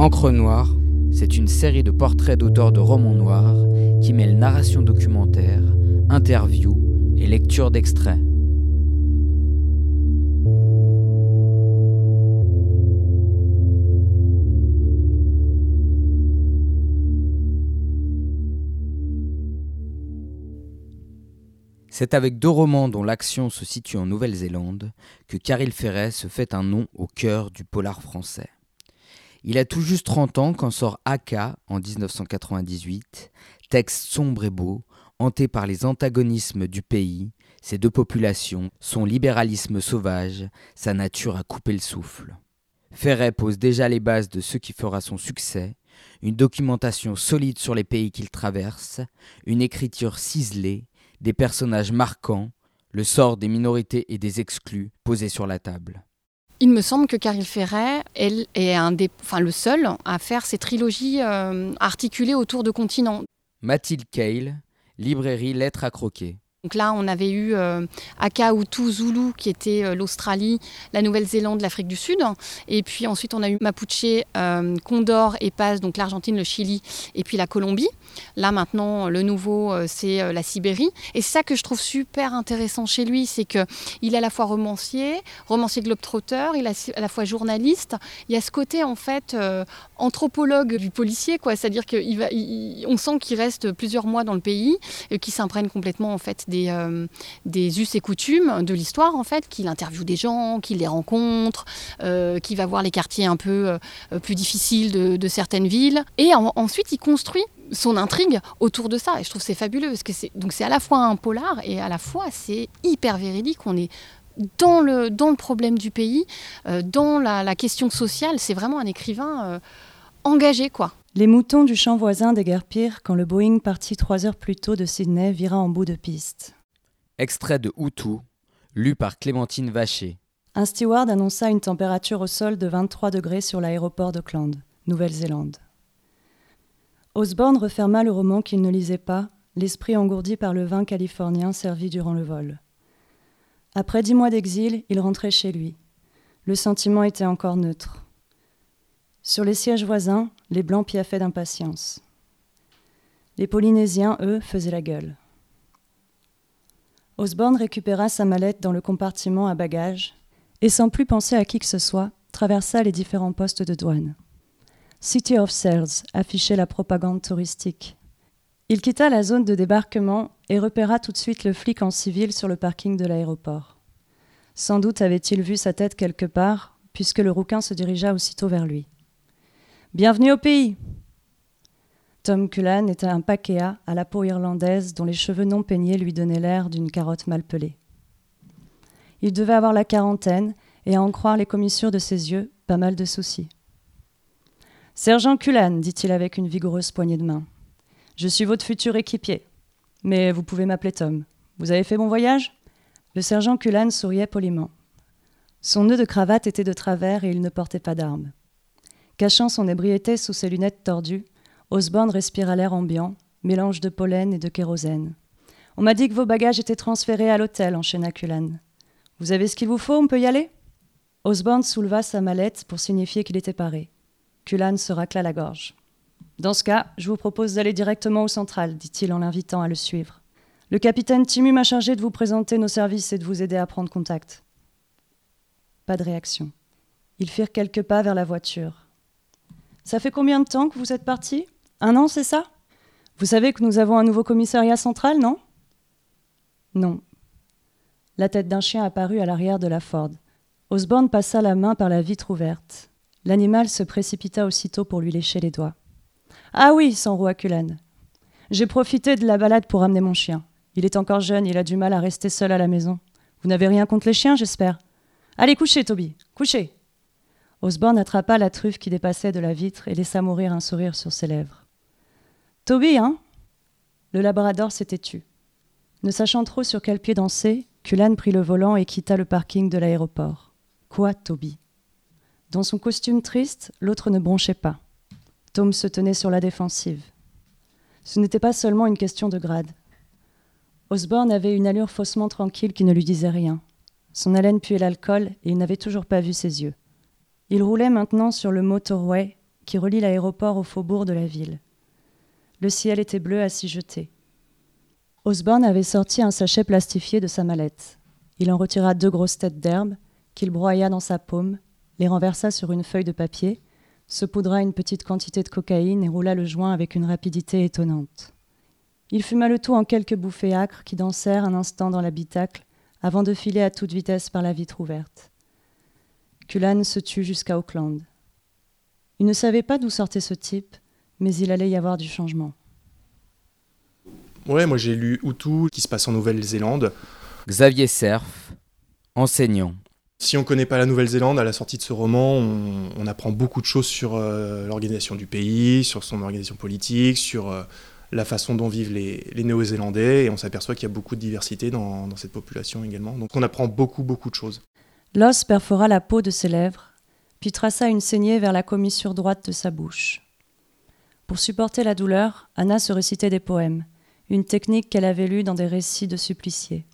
Encre Noire, c'est une série de portraits d'auteurs de romans noirs qui mêlent narration documentaire, interviews et lecture d'extraits. C'est avec deux romans dont l'action se situe en Nouvelle-Zélande que Caril Ferret se fait un nom au cœur du polar français. Il a tout juste 30 ans quand sort Aka en 1998, texte sombre et beau, hanté par les antagonismes du pays, ses deux populations, son libéralisme sauvage, sa nature à couper le souffle. Ferret pose déjà les bases de ce qui fera son succès, une documentation solide sur les pays qu'il traverse, une écriture ciselée, des personnages marquants, le sort des minorités et des exclus posés sur la table. Il me semble que Caril Ferret elle, est un des, le seul à faire ces trilogies euh, articulées autour de continents. Mathilde Cale, librairie Lettres à croquer. Donc là, on avait eu euh, Aka Zulu, qui était euh, l'Australie, la Nouvelle-Zélande, l'Afrique du Sud. Et puis ensuite, on a eu Mapuche, euh, Condor et Paz, donc l'Argentine, le Chili, et puis la Colombie. Là, maintenant, le nouveau, euh, c'est la Sibérie. Et ça que je trouve super intéressant chez lui, c'est qu'il est à la fois romancier, romancier globetrotter, il est à la fois journaliste. Il y a ce côté, en fait, anthropologue du policier, quoi. C'est-à-dire qu'on sent qu'il reste plusieurs mois dans le pays, qu'il s'imprègne complètement, en fait, des, euh, des us et coutumes de l'histoire, en fait, qu'il interviewe des gens, qu'il les rencontre, euh, qu'il va voir les quartiers un peu euh, plus difficiles de, certaines villes. Et ensuite, il construit son intrigue autour de ça. Et je trouve c'est fabuleux, parce que c'est, donc c'est à la fois un polar et à la fois c'est hyper véridique. On est dans le, dans le problème du pays, dans la, question sociale. C'est vraiment un écrivain engagé, quoi. Les moutons du champ voisin déguerpirent quand le Boeing parti trois heures plus tôt de Sydney vira en bout de piste. Extrait de Hutu, lu par Clémentine Vacher. Un steward annonça une température au sol de 23 degrés sur l'aéroport d'Auckland, Nouvelle-Zélande. Osborne referma le roman qu'il ne lisait pas, l'esprit engourdi par le vin californien servi durant le vol. Après dix mois d'exil, il rentrait chez lui. Le sentiment était encore neutre. Sur les sièges voisins, les blancs piaffaient d'impatience. Les Polynésiens, eux, faisaient la gueule. Osborne récupéra sa mallette dans le compartiment à bagages et, sans plus penser à qui que ce soit, traversa les différents postes de douane. City of Sales affichait la propagande touristique. Il quitta la zone de débarquement et repéra tout de suite le flic en civil sur le parking de l'aéroport. Sans doute avait-il vu sa tête quelque part, puisque le rouquin se dirigea aussitôt vers lui. Bienvenue au pays Tom Cullen était un pakéa à la peau irlandaise dont les cheveux non peignés lui donnaient l'air d'une carotte mal pelée. Il devait avoir la quarantaine et, à en croire les commissures de ses yeux, pas mal de soucis. Sergent Cullen, dit-il avec une vigoureuse poignée de main. Je suis votre futur équipier. Mais vous pouvez m'appeler Tom. Vous avez fait bon voyage? Le sergent Cullen souriait poliment. Son nœud de cravate était de travers et il ne portait pas d'arme. Cachant son ébriété sous ses lunettes tordues, Osborne respira l'air ambiant, mélange de pollen et de kérosène. On m'a dit que vos bagages étaient transférés à l'hôtel, enchaîna Cullen. Vous avez ce qu'il vous faut, on peut y aller? Osborne souleva sa mallette pour signifier qu'il était paré. Cullen se racla la gorge. Dans ce cas, je vous propose d'aller directement au central, dit-il en l'invitant à le suivre. Le capitaine Timu m'a chargé de vous présenter nos services et de vous aider à prendre contact. Pas de réaction. Ils firent quelques pas vers la voiture. Ça fait combien de temps que vous êtes parti? Un an, c'est ça? Vous savez que nous avons un nouveau commissariat central, non? Non. La tête d'un chien apparut à l'arrière de la Ford. Osborne passa la main par la vitre ouverte. L'animal se précipita aussitôt pour lui lécher les doigts. Ah oui, s'enroua Cullen. J'ai profité de la balade pour amener mon chien. Il est encore jeune, il a du mal à rester seul à la maison. Vous n'avez rien contre les chiens, j'espère. Allez, couchez, Toby, couchez. Osborne attrapa la truffe qui dépassait de la vitre et laissa mourir un sourire sur ses lèvres. Toby, hein? Le labrador s'était tu. Ne sachant trop sur quel pied danser, Cullen prit le volant et quitta le parking de l'aéroport. Quoi, Toby? Dans son costume triste, l'autre ne bronchait pas. Tom se tenait sur la défensive. Ce n'était pas seulement une question de grade. Osborne avait une allure faussement tranquille qui ne lui disait rien. Son haleine puait l'alcool et il n'avait toujours pas vu ses yeux. Il roulait maintenant sur le motorway qui relie l'aéroport au faubourg de la ville. Le ciel était bleu à s'y jeter. Osborne avait sorti un sachet plastifié de sa mallette. Il en retira deux grosses têtes d'herbe, qu'il broya dans sa paume, les renversa sur une feuille de papier, se poudra une petite quantité de cocaïne et roula le joint avec une rapidité étonnante. Il fuma le tout en quelques bouffées âcres qui dansèrent un instant dans l'habitacle avant de filer à toute vitesse par la vitre ouverte. Se tut jusqu'à Auckland. Il ne savait pas d'où sortait ce type, mais il allait y avoir du changement. Ouais, moi j'ai lu Hutu qui se passe en Nouvelle-Zélande. Xavier Cerf, enseignant. Si on ne connaît pas la Nouvelle-Zélande, à la sortie de ce roman, on, apprend beaucoup de choses sur euh, l'organisation du pays, sur son organisation politique, sur euh, la façon dont vivent les, Néo-Zélandais, et on s'aperçoit qu'il y a beaucoup de diversité dans, dans, cette population également. Donc on apprend beaucoup, beaucoup de choses. L'os perfora la peau de ses lèvres, puis traça une saignée vers la commissure droite de sa bouche. Pour supporter la douleur, Anna se récitait des poèmes, une technique qu'elle avait lue dans des récits de suppliciés.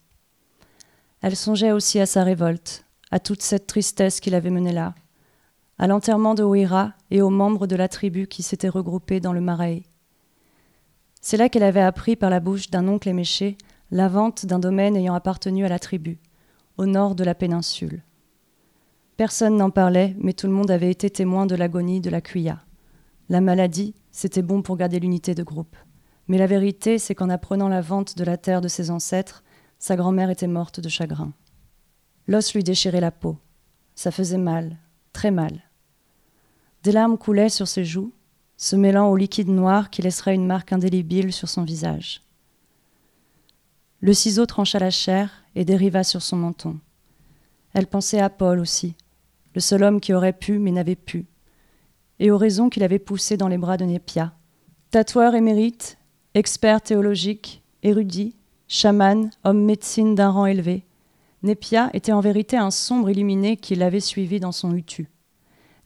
Elle songeait aussi à sa révolte, à toute cette tristesse qu'il avait menée là, à l'enterrement de Ouira et aux membres de la tribu qui s'étaient regroupés dans le marais. C'est là qu'elle avait appris par la bouche d'un oncle éméché la vente d'un domaine ayant appartenu à la tribu, au nord de la péninsule. Personne n'en parlait, mais tout le monde avait été témoin de l'agonie de la cuya. La maladie, c'était bon pour garder l'unité de groupe. Mais la vérité, c'est qu'en apprenant la vente de la terre de ses ancêtres, sa grand-mère était morte de chagrin. L'os lui déchirait la peau. Ça faisait mal, très mal. Des larmes coulaient sur ses joues, se mêlant au liquide noir qui laisserait une marque indélébile sur son visage. Le ciseau trancha la chair et dériva sur son menton. Elle pensait à Paul aussi, le seul homme qui aurait pu mais n'avait pu, et aux raisons qu'il avait poussées dans les bras de Népia. Tatoueur émérite, expert théologique, érudit, chaman, homme médecine d'un rang élevé, Népia était en vérité un sombre illuminé qui l'avait suivi dans son hutu.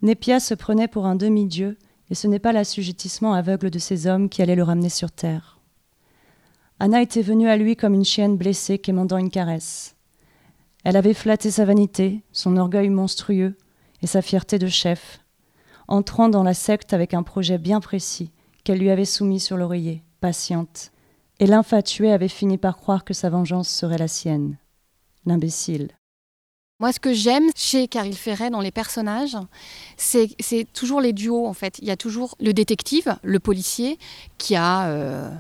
Népia se prenait pour un demi-dieu, et ce n'est pas l'assujettissement aveugle de ces hommes qui allait le ramener sur terre. Anna était venue à lui comme une chienne blessée quémandant une caresse. Elle avait flatté sa vanité, son orgueil monstrueux et sa fierté de chef, entrant dans la secte avec un projet bien précis qu'elle lui avait soumis sur l'oreiller, patiente, et l'infatué avait fini par croire que sa vengeance serait la sienne l'imbécile. Moi, ce que j'aime chez Caril Ferret dans les personnages, c'est toujours les duos, en fait. Il y a toujours le détective, le policier, qui a euh,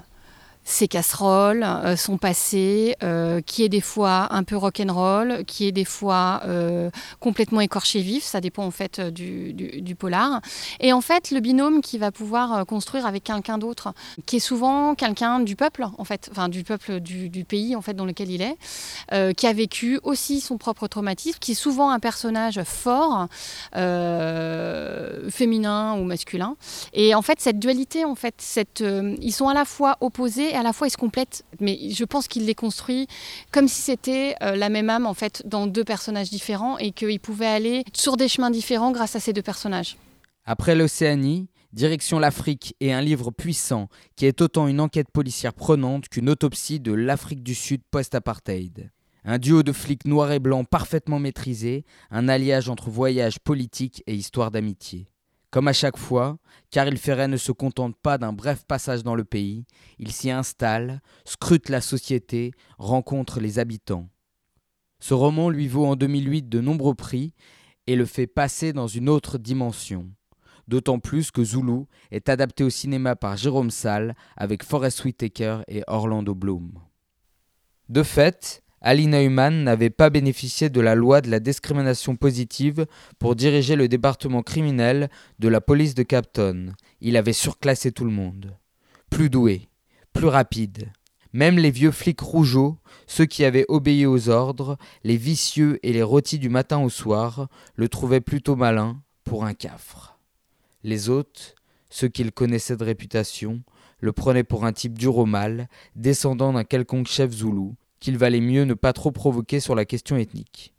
ses casseroles, euh, son passé, euh, qui est des fois un peu rock'n'roll, qui est des fois euh, complètement écorché vif, ça dépend en fait du, du, polar. Et en fait, le binôme qui va pouvoir construire avec quelqu'un d'autre, qui est souvent quelqu'un du peuple, en fait, enfin du peuple du, du, pays en fait dans lequel il est, qui a vécu aussi son propre traumatisme, qui est souvent un personnage fort, féminin ou masculin. Et en fait, cette dualité, en fait, cette, ils sont à la fois opposés à la fois ils se complètent, mais je pense qu'il les construit comme si c'était euh, la même âme en fait dans deux personnages différents et qu'ils pouvaient aller sur des chemins différents grâce à ces deux personnages. Après l'Océanie, direction l'Afrique et un livre puissant qui est autant une enquête policière prenante qu'une autopsie de l'Afrique du Sud post-apartheid. Un duo de flics noirs et blancs parfaitement maîtrisé, un alliage entre voyage politique et histoire d'amitié. Comme à chaque fois, Caril Ferret ne se contente pas d'un bref passage dans le pays, il s'y installe, scrute la société, rencontre les habitants. Ce roman lui vaut en 2008 de nombreux prix et le fait passer dans une autre dimension. D'autant plus que Zulu est adapté au cinéma par Jérôme Salle avec Forrest Whitaker et Orlando Bloom. De fait, Ali Neumann n'avait pas bénéficié de la loi de la discrimination positive pour diriger le département criminel de la police de Capton. Il avait surclassé tout le monde. Plus doué, plus rapide. Même les vieux flics rougeaux, ceux qui avaient obéi aux ordres, les vicieux et les rôtis du matin au soir, le trouvaient plutôt malin pour un cafre. Les autres, ceux qu'il connaissait de réputation, le prenaient pour un type dur au mal, descendant d'un quelconque chef zoulou, qu'il valait mieux ne pas trop provoquer sur la question ethnique.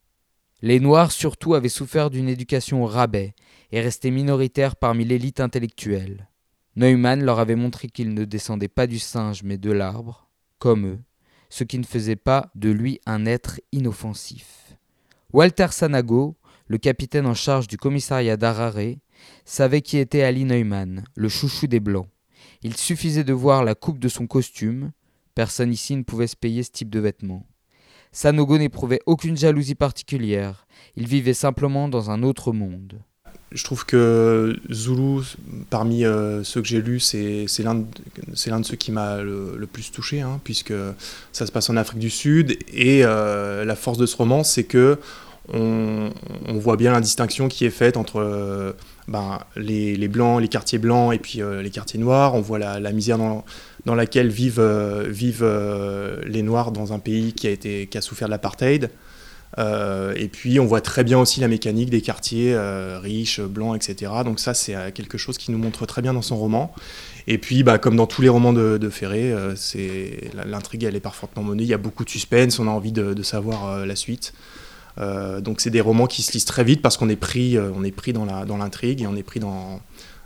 Les Noirs surtout avaient souffert d'une éducation au rabais et restaient minoritaires parmi l'élite intellectuelle. Neumann leur avait montré qu'il ne descendait pas du singe mais de l'arbre, comme eux, ce qui ne faisait pas de lui un être inoffensif. Walter Sanago, le capitaine en charge du commissariat d'Harare, savait qui était Ali Neumann, le chouchou des Blancs. Il suffisait de voir la coupe de son costume. Personne ici ne pouvait se payer ce type de vêtements. Sanogo n'éprouvait aucune jalousie particulière. Il vivait simplement dans un autre monde. Je trouve que Zulu, parmi euh, ceux que j'ai lus, c'est l'un de, ceux qui m'a le, plus touché, hein, puisque ça se passe en Afrique du Sud. Et euh, la force de ce roman, c'est que on, voit bien la distinction qui est faite entre euh, ben, les, blancs, les quartiers blancs et puis les quartiers noirs. On voit la, misère dans, laquelle vivent, vivent les noirs dans un pays qui a, été, qui a souffert de l'apartheid. Euh, et puis on voit très bien aussi la mécanique des quartiers euh, riches, blancs, etc. Donc ça c'est euh, quelque chose qui nous montre très bien dans son roman. Et puis bah, comme dans tous les romans de, Ferré, c'est l'intrigue elle est parfaitement menée, il y a beaucoup de suspense, on a envie de, savoir la suite. donc c'est des romans qui se lisent très vite parce qu'on est pris, est pris dans l'intrigue dans et on est pris dans,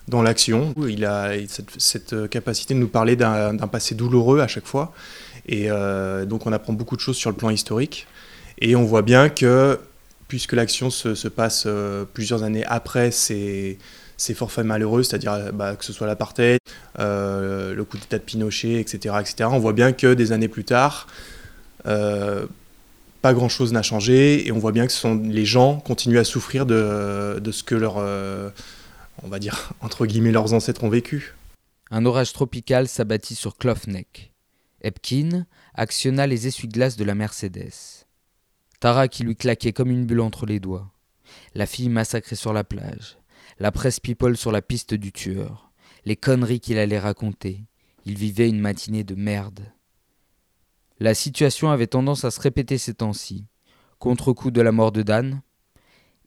dans l'action. Il a cette, capacité de nous parler d'un passé douloureux à chaque fois. Et donc on apprend beaucoup de choses sur le plan historique. Et on voit bien que, puisque l'action se, passe euh, plusieurs années après ces, ces forfaits malheureux, c'est-à-dire euh, bah, que ce soit l'apartheid, euh, le coup d'état de Pinochet, etc., etc., on voit bien que des années plus tard, pas grand-chose n'a changé, et on voit bien que ce sont, les gens continuent à souffrir de, de ce que leurs, on va dire, entre guillemets, leurs ancêtres ont vécu. Un orage tropical s'abattit sur Clough. Epkin actionna les essuie-glaces de la Mercedes. Tara qui lui claquait comme une bulle entre les doigts. La fille massacrée sur la plage. La presse people sur la piste du tueur. Les conneries qu'il allait raconter. Il vivait une matinée de merde. La situation avait tendance à se répéter ces temps-ci. Contre-coup de la mort de Dan,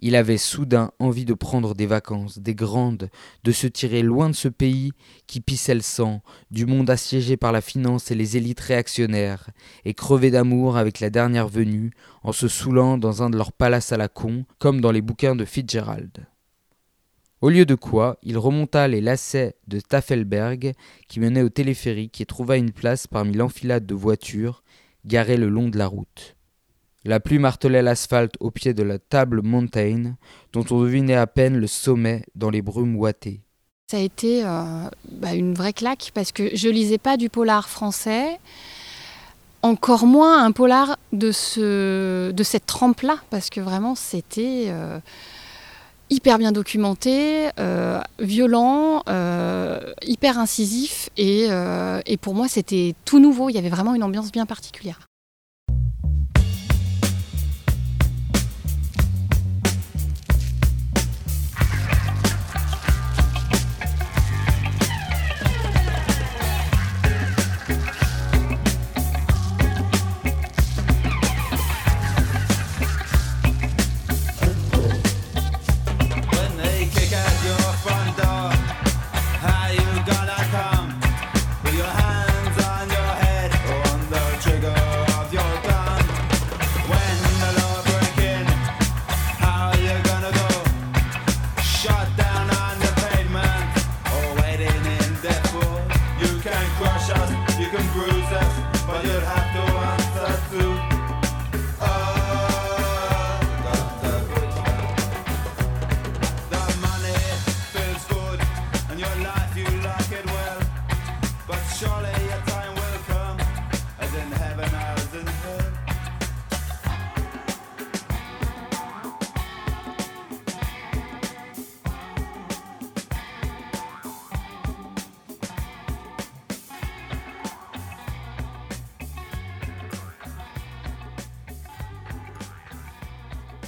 il avait soudain envie de prendre des vacances, des grandes, de se tirer loin de ce pays qui pissait le sang, du monde assiégé par la finance et les élites réactionnaires, et crever d'amour avec la dernière venue, en se saoulant dans un de leurs palaces à la con, comme dans les bouquins de Fitzgerald. Au lieu de quoi, il remonta les lacets de Tafelberg qui menaient au téléphérique et trouva une place parmi l'enfilade de voitures garées le long de la route. La pluie martelait l'asphalte au pied de la table Mountain, dont on devinait à peine le sommet dans les brumes ouatées. Ça a été euh, bah, une vraie claque parce que je lisais pas du polar français, encore moins un polar de, ce, de cette trempe-là, parce que vraiment c'était euh, hyper bien documenté, euh, violent, hyper incisif, et pour moi c'était tout nouveau, il y avait vraiment une ambiance bien particulière.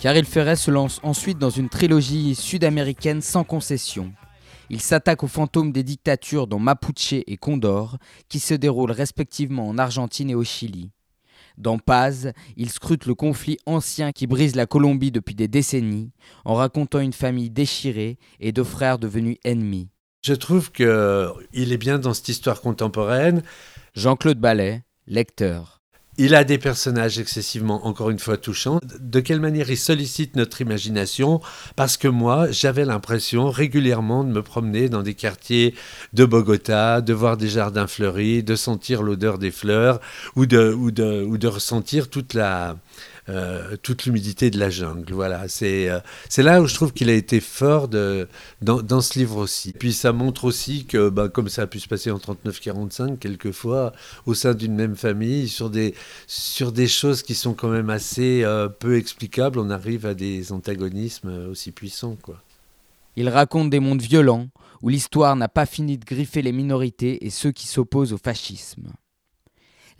Caril Ferret se lance ensuite dans une trilogie sud-américaine sans concession. Il s'attaque aux fantômes des dictatures dont Mapuche et Condor, qui se déroulent respectivement en Argentine et au Chili. Dans Paz, il scrute le conflit ancien qui brise la Colombie depuis des décennies, en racontant une famille déchirée et deux frères devenus ennemis. Je trouve qu'il est bien dans cette histoire contemporaine. Jean-Claude Ballet, lecteur. Il a des personnages excessivement, encore une fois, touchants. De quelle manière il sollicite notre imagination? Parce que moi, j'avais l'impression régulièrement de me promener dans des quartiers de Bogota, de voir des jardins fleuris, de sentir l'odeur des fleurs ou de, ressentir toute la, euh, toute l'humidité de la jungle. Voilà, c'est euh, c'est là où je trouve qu'il a été fort dans, dans, ce livre aussi. Puis ça montre aussi que, bah, comme ça a pu se passer en 39-45, quelquefois, au sein d'une même famille, sur des, sur des choses qui sont quand même assez euh, peu explicables, on arrive à des antagonismes aussi puissants. Quoi. Il raconte des mondes violents, où l'histoire n'a pas fini de griffer les minorités et ceux qui s'opposent au fascisme.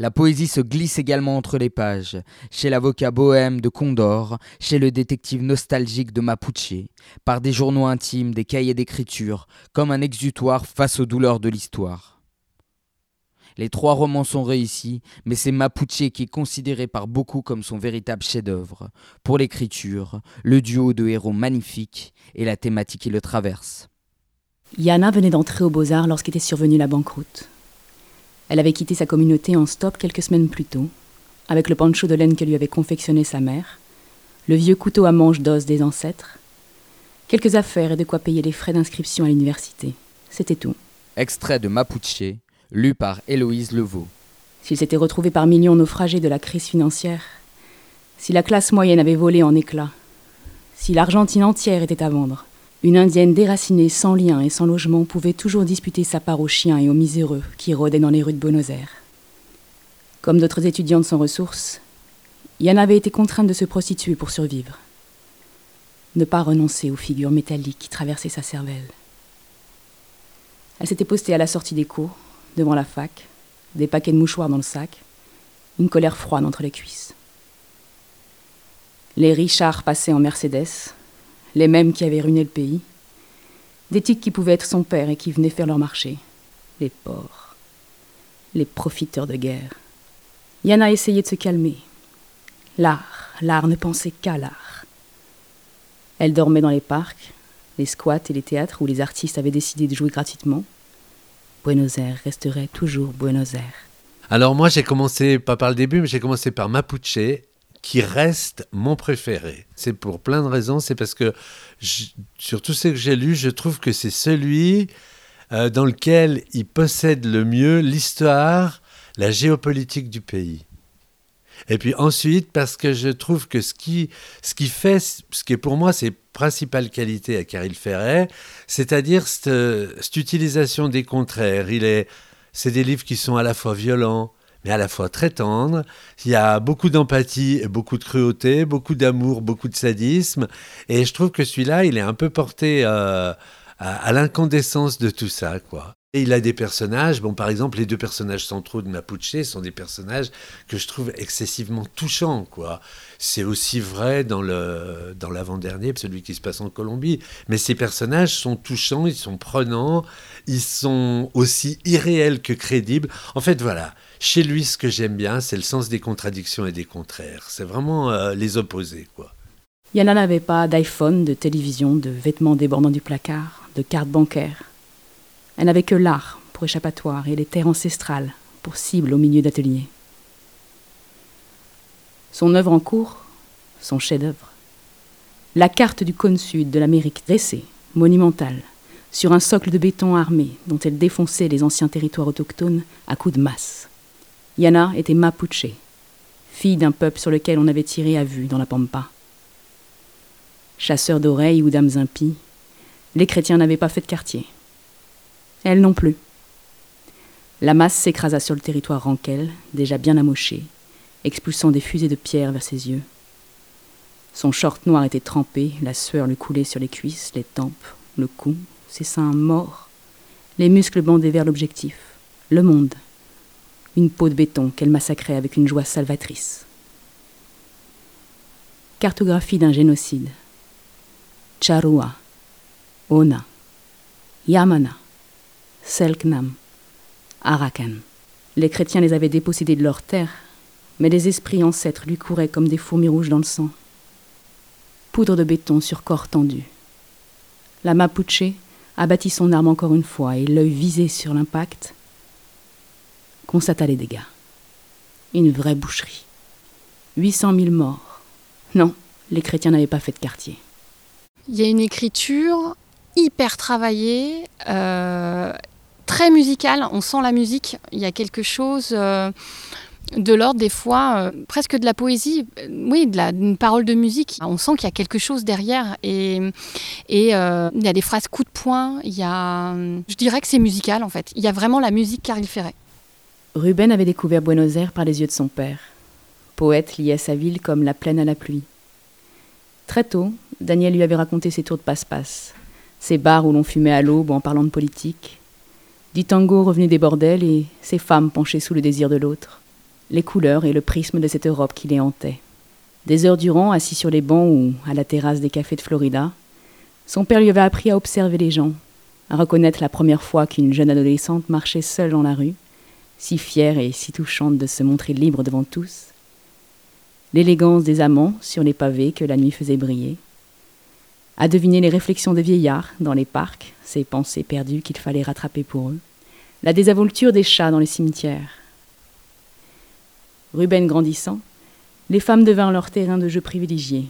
La poésie se glisse également entre les pages, chez l'avocat bohème de Condor, chez le détective nostalgique de Mapuche, par des journaux intimes, des cahiers d'écriture, comme un exutoire face aux douleurs de l'histoire. Les trois romans sont réussis, mais c'est Mapuche qui est considéré par beaucoup comme son véritable chef-d'œuvre, pour l'écriture, le duo de héros magnifiques et la thématique qui le traverse. Yana venait d'entrer aux Beaux-Arts lorsqu'était survenue la banqueroute. Elle avait quitté sa communauté en stop quelques semaines plus tôt, avec le pancho de laine que lui avait confectionné sa mère, le vieux couteau à manche d'os des ancêtres, quelques affaires et de quoi payer les frais d'inscription à l'université. C'était tout. Extrait de Mapuche, lu par Héloïse Levaux. S'il s'était retrouvé par millions naufragés de la crise financière, si la classe moyenne avait volé en éclats, si l'Argentine entière était à vendre, une indienne déracinée, sans lien et sans logement, pouvait toujours disputer sa part aux chiens et aux miséreux qui rôdaient dans les rues de Buenos Aires. Comme d'autres étudiantes sans ressources, Yann avait été contrainte de se prostituer pour survivre. Ne pas renoncer aux figures métalliques qui traversaient sa cervelle. Elle s'était postée à la sortie des cours, devant la fac, des paquets de mouchoirs dans le sac, une colère froide entre les cuisses. Les Richards passaient en Mercedes, les mêmes qui avaient ruiné le pays, des types qui pouvaient être son père et qui venaient faire leur marché, les porcs, les profiteurs de guerre. Yann a essayé de se calmer. L'art, l'art ne pensait qu'à l'art. Elle dormait dans les parcs, les squats et les théâtres où les artistes avaient décidé de jouer gratuitement. Buenos Aires resterait toujours Buenos Aires. Alors moi j'ai commencé, pas par le début, mais j'ai commencé par Mapuche qui reste mon préféré. C'est pour plein de raisons. C'est parce que sur tous ceux que j'ai lus, je trouve que c'est celui euh, dans lequel il possède le mieux l'histoire, la géopolitique du pays. Et puis ensuite, parce que je trouve que ce qui, ce qui fait, ce qui est pour moi ses principales qualités à Caril Ferret, c'est-à-dire cette, cette, utilisation des contraires. Il est, c'est des livres qui sont à la fois violents, mais à la fois très tendre. Il y a beaucoup d'empathie, beaucoup de cruauté, beaucoup d'amour, beaucoup de sadisme. Et je trouve que celui-là, il est un peu porté euh, à, à l'incandescence de tout ça, quoi. Et il a des personnages, bon par exemple les deux personnages centraux de Mapuche sont des personnages que je trouve excessivement touchants quoi. C'est aussi vrai dans le dans l'avant-dernier, celui qui se passe en Colombie, mais ces personnages sont touchants, ils sont prenants, ils sont aussi irréels que crédibles. En fait voilà, chez lui ce que j'aime bien, c'est le sens des contradictions et des contraires. C'est vraiment euh, les opposés quoi. Yana n'avait pas d'iPhone, de télévision, de vêtements débordant du placard, de cartes bancaires. Elle n'avait que l'art pour échappatoire et les terres ancestrales pour cible au milieu d'ateliers. Son œuvre en cours, son chef-d'œuvre. La carte du cône sud de l'Amérique dressée, monumentale, sur un socle de béton armé dont elle défonçait les anciens territoires autochtones à coups de masse. Yana était Mapuche, fille d'un peuple sur lequel on avait tiré à vue dans la pampa. Chasseurs d'oreilles ou d'âmes impies, les chrétiens n'avaient pas fait de quartier. Elle non plus. La masse s'écrasa sur le territoire ranquel, déjà bien amoché, expulsant des fusées de pierre vers ses yeux. Son short noir était trempé, la sueur lui coulait sur les cuisses, les tempes, le cou, ses seins morts, les muscles bandés vers l'objectif, le monde, une peau de béton qu'elle massacrait avec une joie salvatrice. Cartographie d'un génocide. Charua, Ona, Yamana, Selknam, Arakan. Les chrétiens les avaient dépossédés de leurs terres, mais les esprits ancêtres lui couraient comme des fourmis rouges dans le sang. Poudre de béton sur corps tendu. La Mapuche abattit son arme encore une fois et l'œil visé sur l'impact constata les dégâts. Une vraie boucherie. 800 000 morts. Non, les chrétiens n'avaient pas fait de quartier. Il y a une écriture hyper travaillée, euh, très musicale. On sent la musique. Il y a quelque chose. Euh, de l'ordre des fois euh, presque de la poésie, oui, d'une parole de musique. On sent qu'il y a quelque chose derrière et, il y a des phrases coup de poing, il y a, je dirais que c'est musical en fait. Il y a vraiment la musique Caril Ferret. Ruben avait découvert Buenos Aires par les yeux de son père, poète lié à sa ville comme la plaine à la pluie. Très tôt, Daniel lui avait raconté ses tours de passe-passe, ses bars où l'on fumait à l'aube en parlant de politique, du tango revenu des bordels et ces femmes penchées sous le désir de l'autre, les couleurs et le prisme de cette Europe qui les hantait. Des heures durant, assis sur les bancs ou à la terrasse des cafés de Florida, son père lui avait appris à observer les gens, à reconnaître la première fois qu'une jeune adolescente marchait seule dans la rue, si fière et si touchante de se montrer libre devant tous, l'élégance des amants sur les pavés que la nuit faisait briller, à deviner les réflexions des vieillards dans les parcs, ces pensées perdues qu'il fallait rattraper pour eux, la désinvolture des chats dans les cimetières. Ruben grandissant, les femmes devinrent leur terrain de jeu privilégié,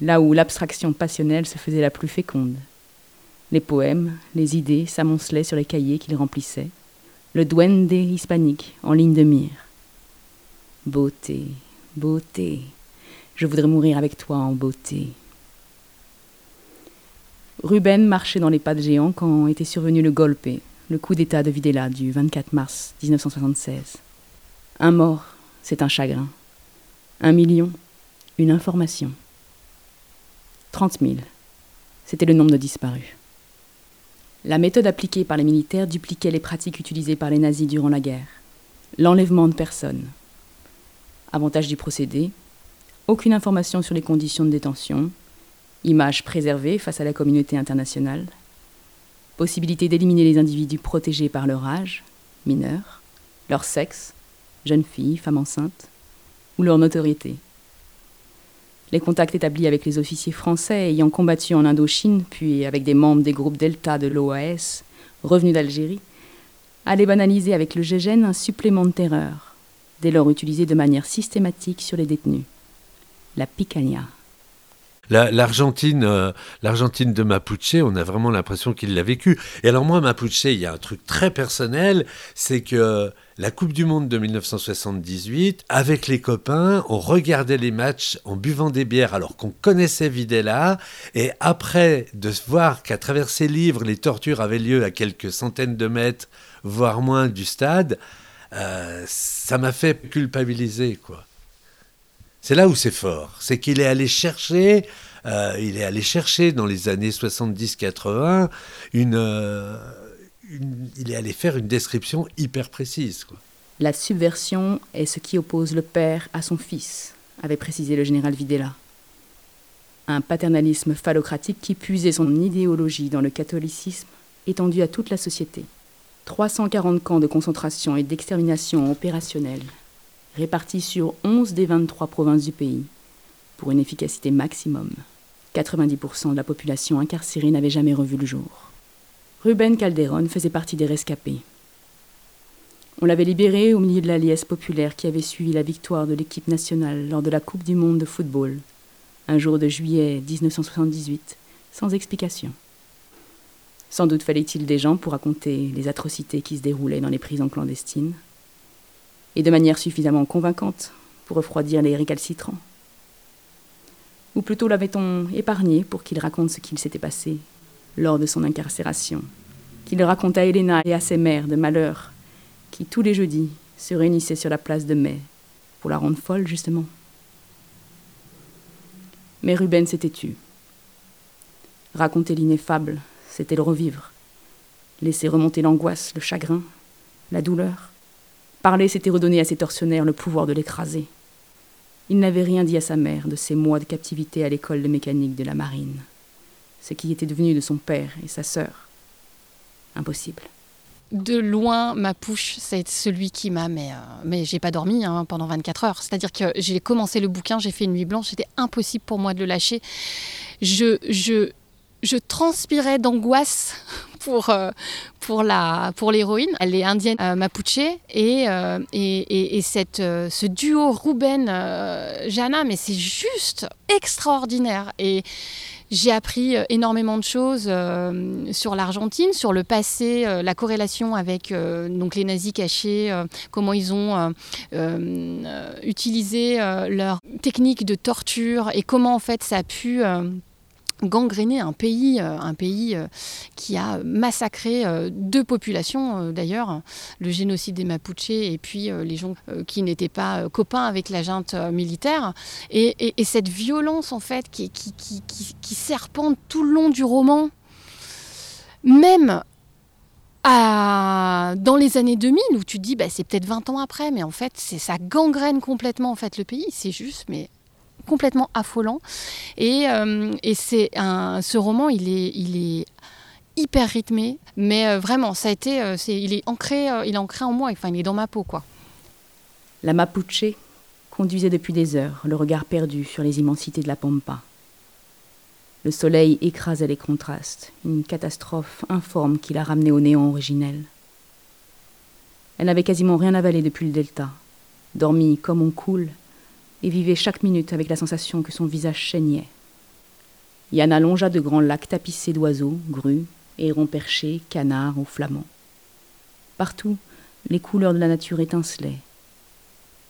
là où l'abstraction passionnelle se faisait la plus féconde. Les poèmes, les idées s'amoncelaient sur les cahiers qu'ils remplissaient, le duende hispanique en ligne de mire. Beauté, beauté, je voudrais mourir avec toi en beauté. Ruben marchait dans les pas de géant quand était survenu le golpe, le coup d'État de Videla du 24 mars 1976. Un mort, c'est un chagrin. Un million, une information. Trente mille, c'était le nombre de disparus. La méthode appliquée par les militaires dupliquait les pratiques utilisées par les nazis durant la guerre. L'enlèvement de personnes. Avantage du procédé, aucune information sur les conditions de détention, Image préservée face à la communauté internationale. Possibilité d'éliminer les individus protégés par leur âge, mineurs, leur sexe, jeunes filles, femmes enceintes, ou leur notoriété. Les contacts établis avec les officiers français ayant combattu en Indochine, puis avec des membres des groupes Delta de l'OAS, revenus d'Algérie, allaient banaliser avec le GGN un supplément de terreur, dès lors utilisé de manière systématique sur les détenus. La picanha. L'Argentine, euh, l'Argentine de Mapuche, on a vraiment l'impression qu'il l'a vécu. Et alors moi, Mapuche, il y a un truc très personnel, c'est que la Coupe du Monde de 1978, avec les copains, on regardait les matchs en buvant des bières alors qu'on connaissait Videla. Et après de voir qu'à travers ses livres, les tortures avaient lieu à quelques centaines de mètres, voire moins du stade, euh, ça m'a fait culpabiliser, quoi. C'est là où c'est fort, c'est qu'il est allé chercher, euh, il est allé chercher dans les années 70-80 une, euh, une, il est allé faire une description hyper précise. La subversion est ce qui oppose le père à son fils, avait précisé le général Videla. Un paternalisme phallocratique qui puisait son idéologie dans le catholicisme étendu à toute la société. 340 camps de concentration et d'extermination opérationnels répartis sur 11 des 23 provinces du pays, pour une efficacité maximum. 90% de la population incarcérée n'avait jamais revu le jour. Ruben Calderon faisait partie des rescapés. On l'avait libéré au milieu de la liesse populaire qui avait suivi la victoire de l'équipe nationale lors de la Coupe du Monde de football, un jour de juillet 1978, sans explication. Sans doute fallait-il des gens pour raconter les atrocités qui se déroulaient dans les prisons clandestines et de manière suffisamment convaincante pour refroidir les récalcitrants Ou plutôt l'avait-on épargné pour qu'il raconte ce qu'il s'était passé lors de son incarcération Qu'il raconte à Helena et à ses mères de malheur qui, tous les jeudis, se réunissaient sur la place de mai pour la rendre folle, justement Mais Ruben s'était tu. Raconter l'ineffable, c'était le revivre. Laisser remonter l'angoisse, le chagrin, la douleur. Parler, c'était redonner à ses tortionnaires le pouvoir de l'écraser. Il n'avait rien dit à sa mère de ses mois de captivité à l'école de mécanique de la marine. Ce qui était devenu de son père et sa sœur. Impossible. De loin, ma pouche, c'est celui qui m'a. Mais, euh, mais j'ai pas dormi hein, pendant 24 heures. C'est-à-dire que j'ai commencé le bouquin, j'ai fait une nuit blanche, c'était impossible pour moi de le lâcher. Je, je, je transpirais d'angoisse pour, euh, pour, la, pour l'héroïne. Elle est indienne euh, mapuche et, euh, et, et, cette, ce duo Ruben-Jana, mais c'est juste extraordinaire. Et j'ai appris énormément de choses sur l'Argentine, sur le passé, la corrélation avec donc les nazis cachés, comment ils ont utilisé leur technique de torture et comment en fait ça a pu gangréner un pays, euh, un pays euh, qui a massacré euh, deux populations d'ailleurs, le génocide des Mapuches et puis les gens qui n'étaient pas copains avec la junte militaire. Et, cette violence en fait qui, qui, serpente tout le long du roman, même dans les années 2000 où tu te dis bah, c'est peut-être 20 ans après, mais en fait c'est ça gangrène complètement en fait le pays. C'est juste mais complètement affolant. Et, euh, et c'est un, ce roman, il est, il est hyper rythmé, mais euh, vraiment, ça a été, euh, c'est, il est ancré, il est ancré en moi. Enfin, il est dans ma peau, quoi. La Mapuche conduisait depuis des heures, le regard perdu sur les immensités de la pampa. Le soleil écrasait les contrastes, une catastrophe informe qui l'a ramenée au néant originel. Elle n'avait quasiment rien avalé depuis le delta, dormi comme on coule et vivait chaque minute avec la sensation que son visage chaignait. Yana longea de grands lacs tapissés d'oiseaux, grues, hérons perchés, canards ou flamands. Partout, les couleurs de la nature étincelaient,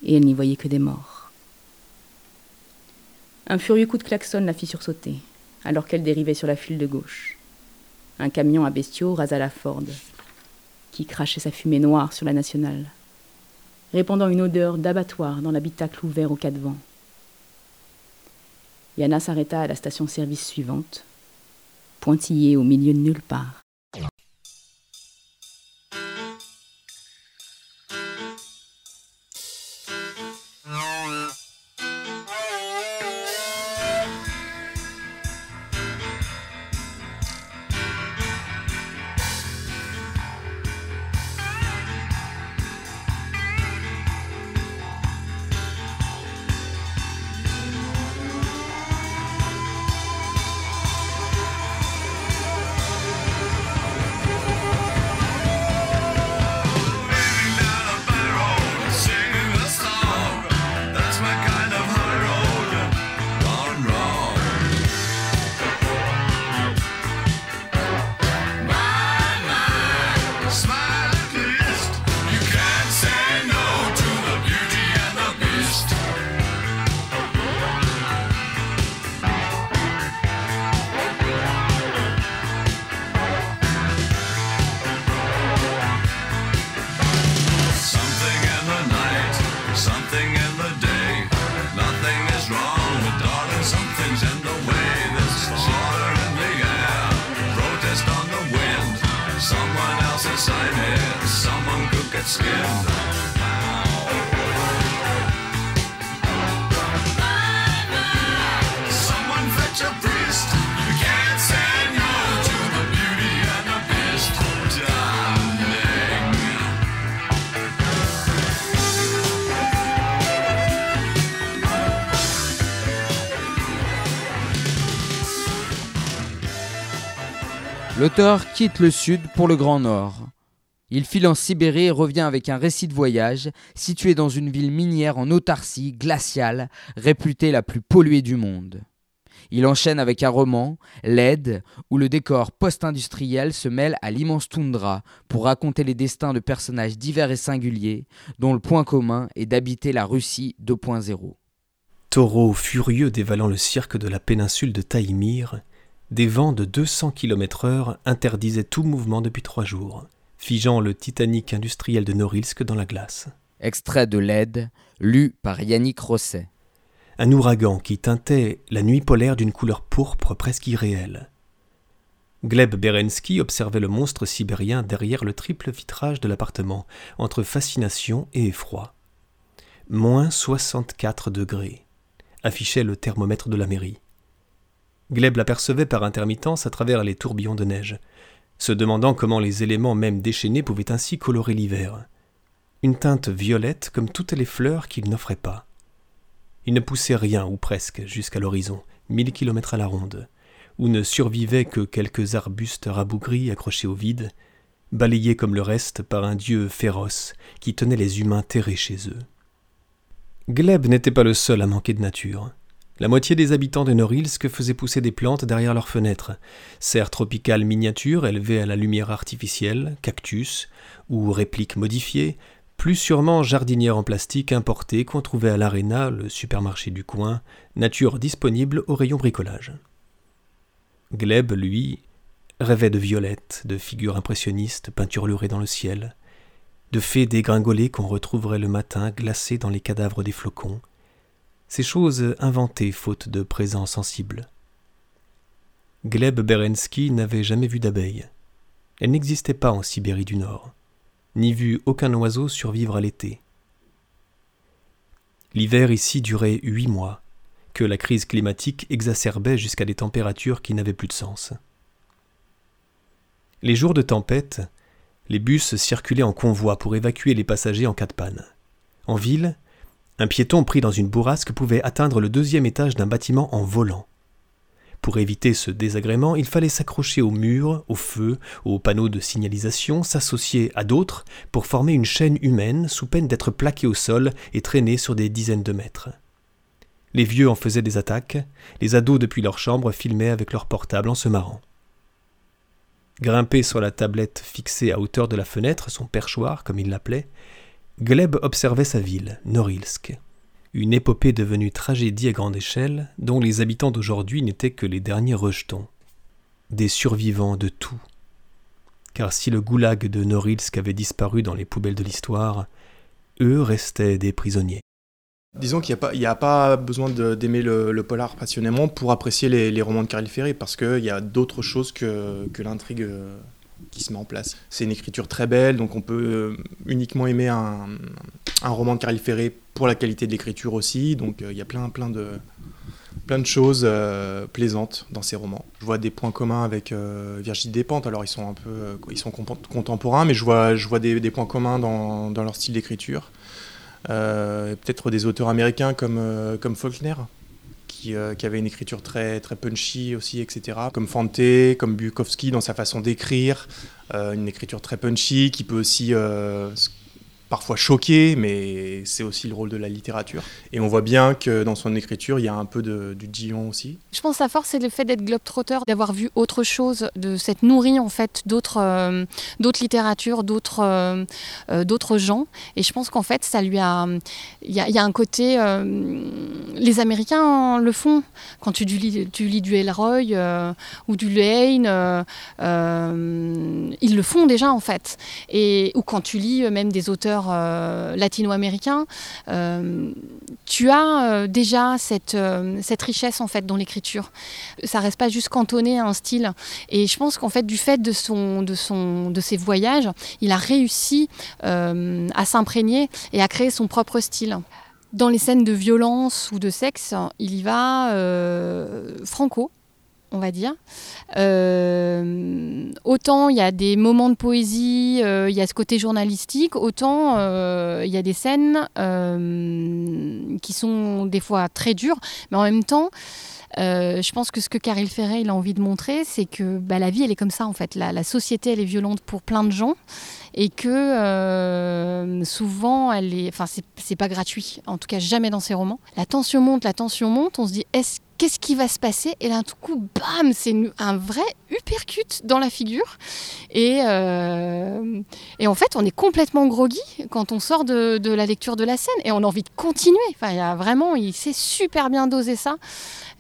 et elle n'y voyait que des morts. Un furieux coup de klaxon la fit sursauter, alors qu'elle dérivait sur la file de gauche. Un camion à bestiaux rasa la Ford, qui crachait sa fumée noire sur la nationale répandant une odeur d'abattoir dans l'habitacle ouvert aux quatre vents. Yana s'arrêta à la station-service suivante, pointillée au milieu de nulle part. L'auteur quitte le sud pour le Grand Nord. Il file en Sibérie et revient avec un récit de voyage situé dans une ville minière en autarcie glaciale, réputée la plus polluée du monde. Il enchaîne avec un roman, L'aide, où le décor post-industriel se mêle à l'immense toundra pour raconter les destins de personnages divers et singuliers, dont le point commun est d'habiter la Russie 2.0. Taureau furieux dévalant le cirque de la péninsule de Taïmir, des vents de 200 km/h interdisaient tout mouvement depuis trois jours, figeant le Titanic industriel de Norilsk dans la glace. Extrait de l'aide, lu par Yannick Rosset. Un ouragan qui teintait la nuit polaire d'une couleur pourpre presque irréelle. Gleb Berensky observait le monstre sibérien derrière le triple vitrage de l'appartement, entre fascination et effroi. Moins 64 degrés, affichait le thermomètre de la mairie. Gleb l'apercevait par intermittence à travers les tourbillons de neige, se demandant comment les éléments même déchaînés pouvaient ainsi colorer l'hiver. Une teinte violette comme toutes les fleurs qu'il n'offrait pas. Il ne poussait rien, ou presque, jusqu'à l'horizon, mille kilomètres à la ronde, où ne survivaient que quelques arbustes rabougris accrochés au vide, balayés comme le reste par un dieu féroce qui tenait les humains terrés chez eux. Gleb n'était pas le seul à manquer de nature. La moitié des habitants de Norilsk faisaient pousser des plantes derrière leurs fenêtres, serres tropicales miniatures élevées à la lumière artificielle, cactus ou répliques modifiées, plus sûrement jardinières en plastique importées qu'on trouvait à l'Arena, le supermarché du coin, nature disponible au rayon bricolage. Gleb, lui, rêvait de violettes, de figures impressionnistes peinturlurées dans le ciel, de fées dégringolées qu'on retrouverait le matin glacées dans les cadavres des flocons, ces choses inventées faute de présence sensible. Gleb Berensky n'avait jamais vu d'abeilles. Elle n'existait pas en Sibérie du Nord, ni vu aucun oiseau survivre à l'été. L'hiver ici durait huit mois, que la crise climatique exacerbait jusqu'à des températures qui n'avaient plus de sens. Les jours de tempête, les bus circulaient en convoi pour évacuer les passagers en cas de panne. En ville, un piéton pris dans une bourrasque pouvait atteindre le deuxième étage d'un bâtiment en volant. Pour éviter ce désagrément, il fallait s'accrocher aux murs, aux feux, aux panneaux de signalisation, s'associer à d'autres pour former une chaîne humaine sous peine d'être plaqué au sol et traîné sur des dizaines de mètres. Les vieux en faisaient des attaques, les ados depuis leur chambre filmaient avec leur portable en se marrant. Grimpé sur la tablette fixée à hauteur de la fenêtre, son perchoir comme il l'appelait, Gleb observait sa ville, Norilsk, une épopée devenue tragédie à grande échelle, dont les habitants d'aujourd'hui n'étaient que les derniers rejetons, des survivants de tout. Car si le goulag de Norilsk avait disparu dans les poubelles de l'histoire, eux restaient des prisonniers. Disons qu'il n'y a, pas besoin d'aimer le, polar passionnément pour apprécier les, romans de Caril Ferry, parce qu'il y a d'autres choses que, que l'intrigue euh, qui se met en place. C'est une écriture très belle, donc on peut euh, uniquement aimer un, roman de Caril Ferré pour la qualité de l'écriture aussi. Donc euh, il y a plein, plein de, plein de choses euh, plaisantes dans ces romans. Je vois des points communs avec Virginie Despentes, alors ils sont un peu ils sont contemporains, mais je vois, je vois des, des points communs dans, dans leur style d'écriture. Peut-être des auteurs américains comme, comme Faulkner, euh, qui, avait une écriture très, très punchy aussi, etc. Comme Fante, comme Bukowski dans sa façon d'écrire, euh, une écriture très punchy qui peut aussi euh, parfois choquer, mais c'est aussi le rôle de la littérature. Et on voit bien que dans son écriture, il y a un peu de, du Dion aussi. Je pense que sa force, c'est le fait d'être globe-trotteur, d'avoir vu autre chose, de s'être nourri en fait d'autres euh, littératures, d'autres euh, euh, d'autres gens. Et je pense qu'en fait, ça lui a. Il y, y, a un côté. les Américains le font. Quand tu lis, tu lis du Elroy ou du Lane, ils le font déjà en fait. Et, ou quand tu lis même des auteurs euh, latino-américain, euh, tu as euh, déjà cette, cette richesse en fait dans l'écriture. Ça reste pas juste cantonné à un style. Et je pense qu'en fait, du fait de, son, de, son, de ses voyages, il a réussi à s'imprégner et à créer son propre style. Dans les scènes de violence ou de sexe, il y va franco on va dire. Euh, autant il y a des moments de poésie, euh, il y a ce côté journalistique, autant euh, il y a des scènes qui sont des fois très dures, mais en même temps, je pense que ce que Caril Ferret il a envie de montrer, c'est que bah, la vie, elle est comme ça en fait. La, société, elle est violente pour plein de gens et que souvent, elle est, enfin, c'est pas gratuit. En tout cas, jamais dans ses romans. La tension monte, la tension monte. On se dit, est-ce qu'est-ce qui va se passer Et là, tout coup, bam, c'est un vrai uppercut dans la figure. Et, euh, et en fait, on est complètement groggy quand on sort de, la lecture de la scène et on a envie de continuer. Enfin, vraiment, il sait super bien doser ça.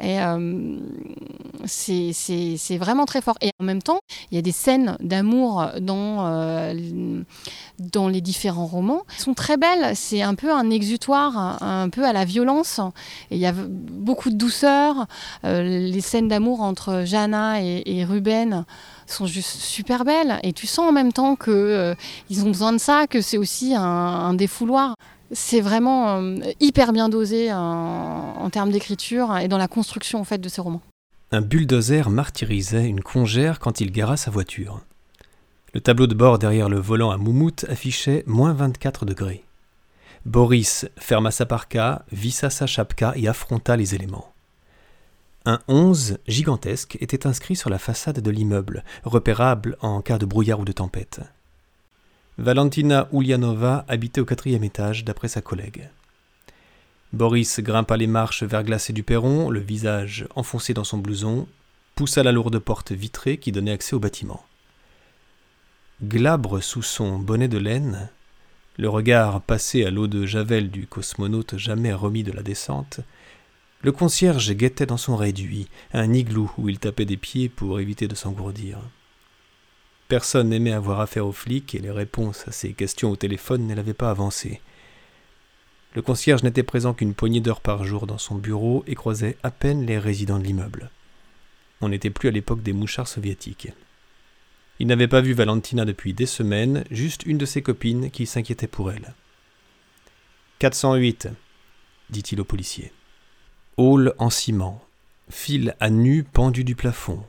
Et euh, c'est vraiment très fort. Et en même temps, il y a des scènes d'amour dans, euh, dans les différents romans. Elles sont très belles. C'est un peu un exutoire, un, peu à la violence. Et il y a beaucoup de douceur. Euh, les scènes d'amour entre Jana et, Ruben sont juste super belles. Et tu sens en même temps qu'ils ils ont besoin de ça, que c'est aussi un, un défouloir c'est vraiment euh, hyper bien dosé euh, en, termes d'écriture et dans la construction en fait de ces romans. Un bulldozer martyrisait une congère quand il gara sa voiture. Le tableau de bord derrière le volant à Moumout affichait moins 24 degrés. Boris ferma sa parka, vissa sa chapka et affronta les éléments. Un 11 gigantesque était inscrit sur la façade de l'immeuble, repérable en cas de brouillard ou de tempête. Valentina Ulyanova habitait au quatrième étage d'après sa collègue. Boris grimpa les marches verglacées du perron, le visage enfoncé dans son blouson, poussa la lourde porte vitrée qui donnait accès au bâtiment. Glabre sous son bonnet de laine, le regard passé à l'eau de javel du cosmonaute jamais remis de la descente, le concierge guettait dans son réduit, un igloo où il tapait des pieds pour éviter de s'engourdir. Personne n'aimait avoir affaire aux flics et les réponses à ses questions au téléphone ne l'avaient pas avancé. Le concierge n'était présent qu'une poignée d'heures par jour dans son bureau et croisait à peine les résidents de l'immeuble. On n'était plus à l'époque des mouchards soviétiques. Il n'avait pas vu Valentina depuis des semaines, juste une de ses copines qui s'inquiétait pour elle. 408, dit-il au policier. Hall en ciment, fil à nu pendu du plafond,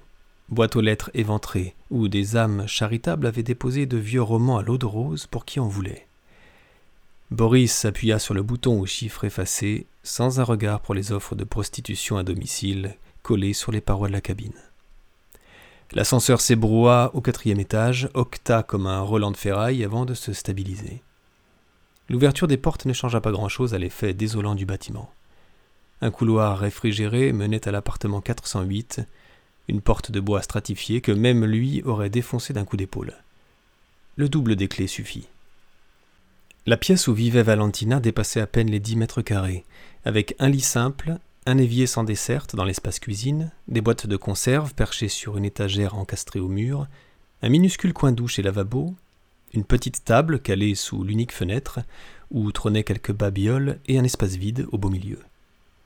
boîte aux lettres éventrée, où des âmes charitables avaient déposé de vieux romans à l'eau de rose pour qui en voulait. Boris s'appuya sur le bouton aux chiffres effacés, sans un regard pour les offres de prostitution à domicile collées sur les parois de la cabine. L'ascenseur s'ébroua au quatrième étage, octa comme un Roland de ferraille avant de se stabiliser. L'ouverture des portes ne changea pas grand-chose à l'effet désolant du bâtiment. Un couloir réfrigéré menait à l'appartement 408, une porte de bois stratifiée que même lui aurait défoncé d'un coup d'épaule. Le double des clés suffit. La pièce où vivait Valentina dépassait à peine les dix mètres carrés, avec un lit simple, un évier sans desserte dans l'espace cuisine, des boîtes de conserve perchées sur une étagère encastrée au mur, un minuscule coin douche et lavabo, une petite table calée sous l'unique fenêtre, où trônaient quelques babioles et un espace vide au beau milieu.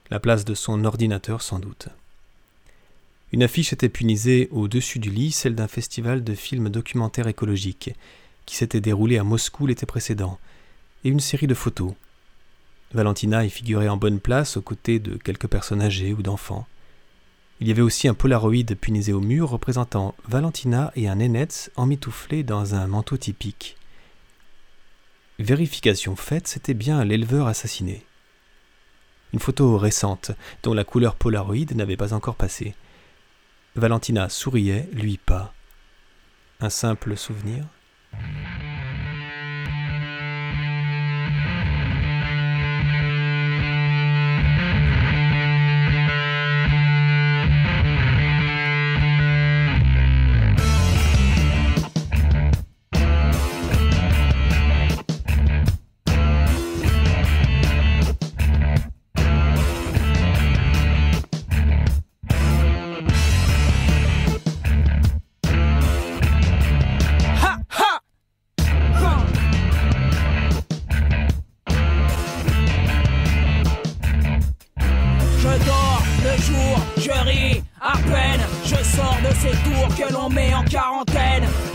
La place de son ordinateur sans doute. Une affiche était punisée au-dessus du lit, celle d'un festival de films documentaires écologiques, qui s'était déroulé à Moscou l'été précédent, et une série de photos. Valentina y figurait en bonne place aux côtés de quelques personnes âgées ou d'enfants. Il y avait aussi un polaroid punisé au mur représentant Valentina et un nénetz emmitouflés dans un manteau typique. Vérification faite, c'était bien l'éleveur assassiné. Une photo récente, dont la couleur polaroid n'avait pas encore passé. Valentina souriait, lui pas. Un simple souvenir? ces tours que l'on met en quarantaine.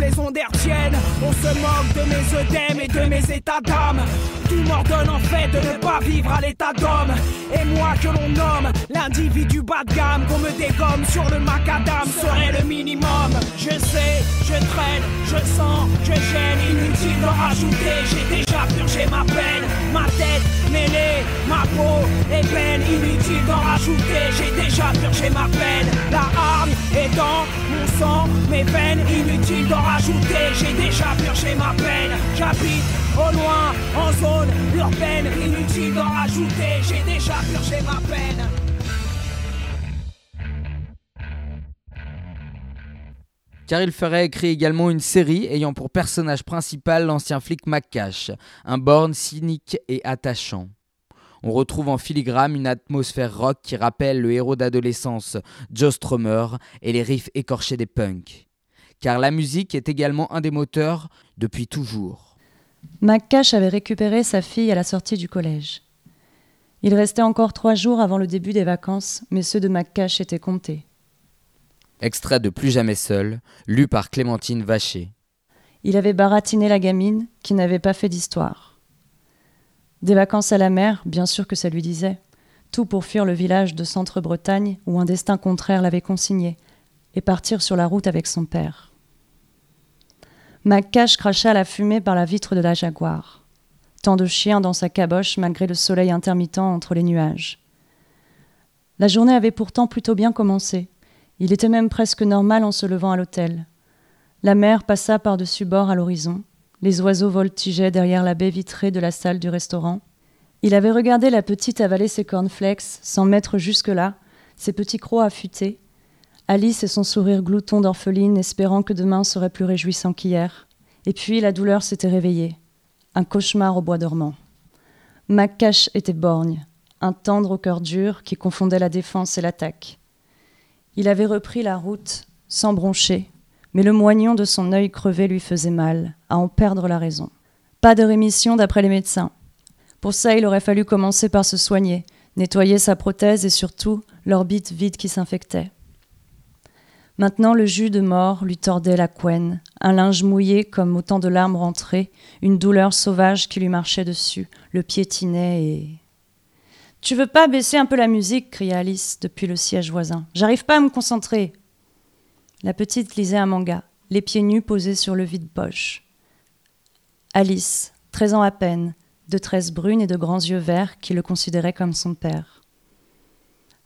les ondes hertziennes. On se moque de mes œdèmes et de mes états d'âme. Tout m'ordonne en fait de ne pas vivre à l'état d'homme. Et moi que l'on nomme l'individu bas de gamme, qu'on me dégomme sur le macadam serait le minimum. Je sais, je traîne, je sens, je gêne, inutile d'en rajouter. J'ai déjà purgé ma peine, ma tête mêlée, ma peau est peine, inutile d'en rajouter. J'ai déjà purgé ma peine, la arme est dans mon sang, mes peines, inutile d'en rajouter. J'ai déjà purgé ma peine, j'habite au loin, en zone inutile d'en rajouter. J'ai déjà purgé ma peine. Caril Ferret écrit également une série ayant pour personnage principal l'ancien flic McCash, un borne cynique et attachant. On retrouve en filigrane une atmosphère rock qui rappelle le héros d'adolescence Joe Strummer et les riffs écorchés des punks. Car la musique est également un des moteurs depuis toujours. McCash avait récupéré sa fille à la sortie du collège. Il restait encore trois jours avant le début des vacances, mais ceux de McCash étaient comptés. Extrait de Plus jamais seul, lu par Clémentine Vacher. Il avait baratiné la gamine qui n'avait pas fait d'histoire. Des vacances à la mer, bien sûr que ça lui disait. Tout pour fuir le village de Centre-Bretagne où un destin contraire l'avait consigné, et partir sur la route avec son père. Macache cracha la fumée par la vitre de la Jaguar. Tant de chiens dans sa caboche malgré le soleil intermittent entre les nuages. La journée avait pourtant plutôt bien commencé. Il était même presque normal en se levant à l'hôtel. La mer passa par-dessus bord à l'horizon. Les oiseaux voltigeaient derrière la baie vitrée de la salle du restaurant. Il avait regardé la petite avaler ses cornflakes sans mettre jusque-là, ses petits crocs affûtés. Alice et son sourire glouton d'orpheline, espérant que demain serait plus réjouissant qu'hier. Et puis la douleur s'était réveillée. Un cauchemar au bois dormant. Macache était borgne, un tendre au cœur dur qui confondait la défense et l'attaque. Il avait repris la route, sans broncher, mais le moignon de son œil crevé lui faisait mal, à en perdre la raison. Pas de rémission d'après les médecins. Pour ça, il aurait fallu commencer par se soigner, nettoyer sa prothèse et surtout l'orbite vide qui s'infectait. Maintenant, le jus de mort lui tordait la couenne, un linge mouillé comme autant de larmes rentrées, une douleur sauvage qui lui marchait dessus, le piétinait et. Tu veux pas baisser un peu la musique? cria Alice depuis le siège voisin. J'arrive pas à me concentrer. La petite lisait un manga, les pieds nus posés sur le vide-poche. Alice, treize ans à peine, de tresses brunes et de grands yeux verts qui le considéraient comme son père.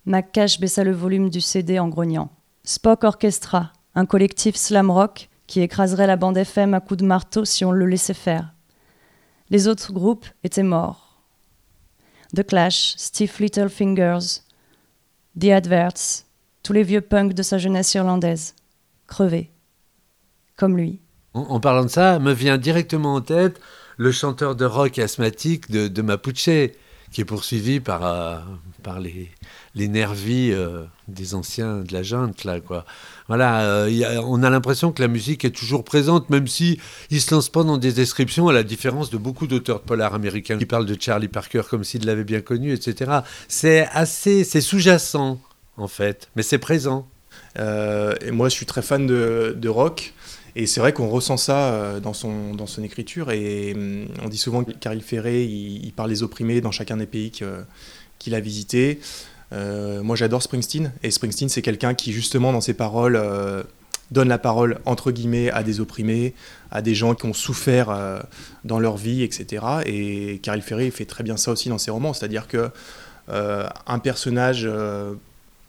Macache baissa le volume du CD en grognant. Spock Orchestra, un collectif slam rock qui écraserait la bande FM à coups de marteau si on le laissait faire. Les autres groupes étaient morts. The Clash, Stiff Little Fingers, The Adverts, tous les vieux punks de sa jeunesse irlandaise, crevés, comme lui. En, parlant de ça, me vient directement en tête le chanteur de rock asthmatique de, Mapuche, qui est poursuivi par, euh, les, euh, des anciens de la junte. Là, quoi. Voilà, euh, on a l'impression que la musique est toujours présente, même si il se lance pas dans des descriptions, à la différence de beaucoup d'auteurs de polar américains qui parlent de Charlie Parker comme s'ils l'avaient bien connu, etc. C'est assez, c'est sous-jacent en fait, mais c'est présent. Euh, et moi, je suis très fan de, de rock. Et c'est vrai qu'on ressent ça euh, dans son, dans son écriture. Et hum, on dit souvent que Caril Ferré, il, il, parle des opprimés dans chacun des pays qu'il a visités. Euh, moi, j'adore Springsteen. Et Springsteen, c'est quelqu'un qui, justement, dans ses paroles, euh, donne la parole, entre guillemets, à des opprimés, à des gens qui ont souffert euh, dans leur vie, etc. Et Caril Ferré fait très bien ça aussi dans ses romans. C'est-à-dire que un personnage